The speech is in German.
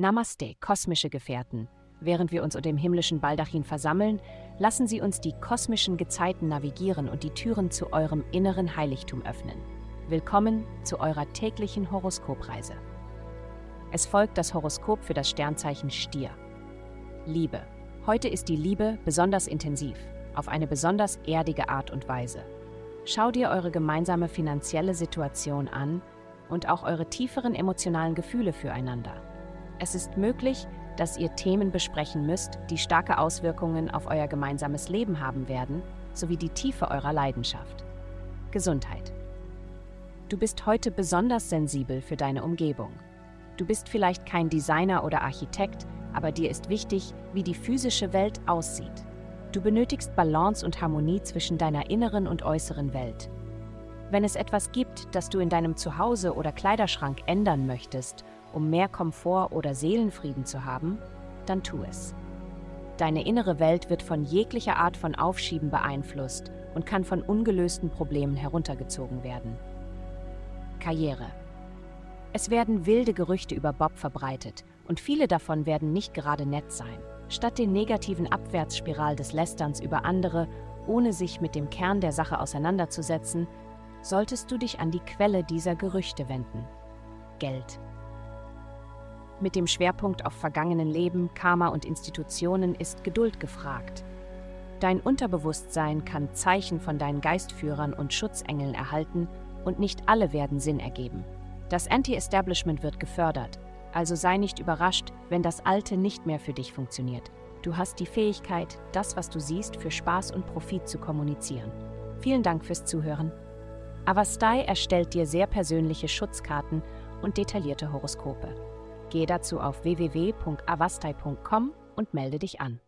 Namaste, kosmische Gefährten. Während wir uns unter dem himmlischen Baldachin versammeln, lassen Sie uns die kosmischen Gezeiten navigieren und die Türen zu eurem inneren Heiligtum öffnen. Willkommen zu eurer täglichen Horoskopreise. Es folgt das Horoskop für das Sternzeichen Stier. Liebe. Heute ist die Liebe besonders intensiv, auf eine besonders erdige Art und Weise. Schau dir eure gemeinsame finanzielle Situation an und auch eure tieferen emotionalen Gefühle füreinander. Es ist möglich, dass ihr Themen besprechen müsst, die starke Auswirkungen auf euer gemeinsames Leben haben werden, sowie die Tiefe eurer Leidenschaft. Gesundheit. Du bist heute besonders sensibel für deine Umgebung. Du bist vielleicht kein Designer oder Architekt, aber dir ist wichtig, wie die physische Welt aussieht. Du benötigst Balance und Harmonie zwischen deiner inneren und äußeren Welt. Wenn es etwas gibt, das du in deinem Zuhause oder Kleiderschrank ändern möchtest, um mehr Komfort oder Seelenfrieden zu haben, dann tu es. Deine innere Welt wird von jeglicher Art von Aufschieben beeinflusst und kann von ungelösten Problemen heruntergezogen werden. Karriere. Es werden wilde Gerüchte über Bob verbreitet und viele davon werden nicht gerade nett sein. Statt den negativen Abwärtsspiral des Lästerns über andere, ohne sich mit dem Kern der Sache auseinanderzusetzen, solltest du dich an die Quelle dieser Gerüchte wenden. Geld. Mit dem Schwerpunkt auf vergangenen Leben, Karma und Institutionen ist Geduld gefragt. Dein Unterbewusstsein kann Zeichen von deinen Geistführern und Schutzengeln erhalten und nicht alle werden Sinn ergeben. Das Anti-Establishment wird gefördert, also sei nicht überrascht, wenn das Alte nicht mehr für dich funktioniert. Du hast die Fähigkeit, das, was du siehst, für Spaß und Profit zu kommunizieren. Vielen Dank fürs Zuhören. Avastai erstellt dir sehr persönliche Schutzkarten und detaillierte Horoskope. Geh dazu auf www.avastai.com und melde dich an.